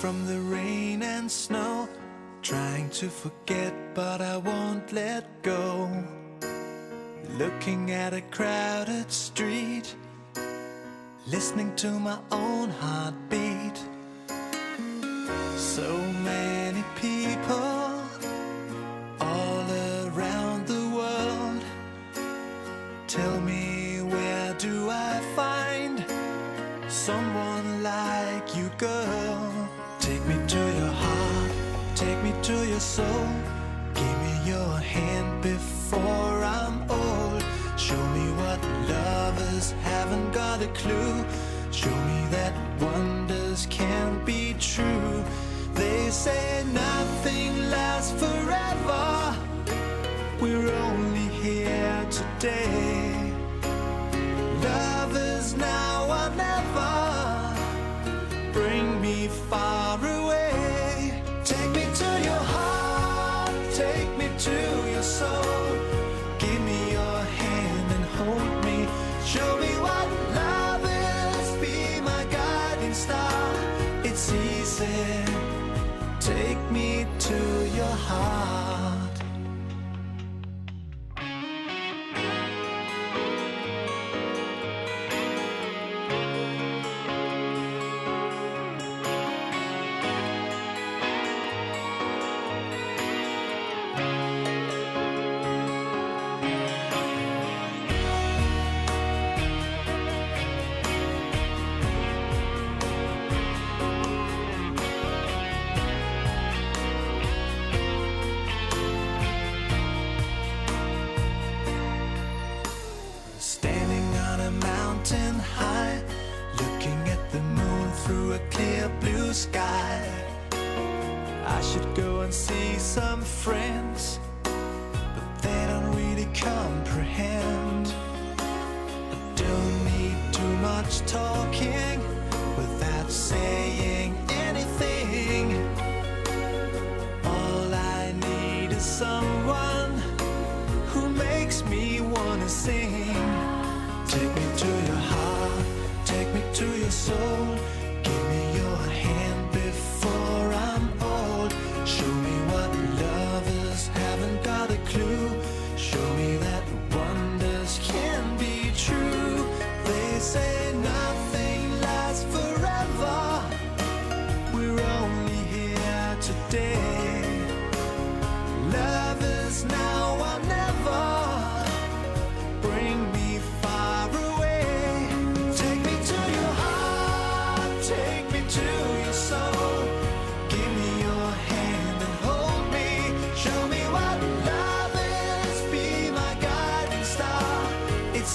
from the rain and snow. Trying to forget, but I won't let go. Looking at a crowded street, listening to my own heartbeat. So someone like you, girl? Take me to your heart, take me to your soul. Give me your hand before I'm old. Show me what lovers haven't got a clue. Show me that wonders can't be true. They say nothing lasts forever. We're only here today. To your heart. Clear blue sky. I should go and see some friends, but they don't really comprehend. I don't need too much talking without saying anything. All I need is someone who makes me wanna sing. Take me to your heart, take me to your soul.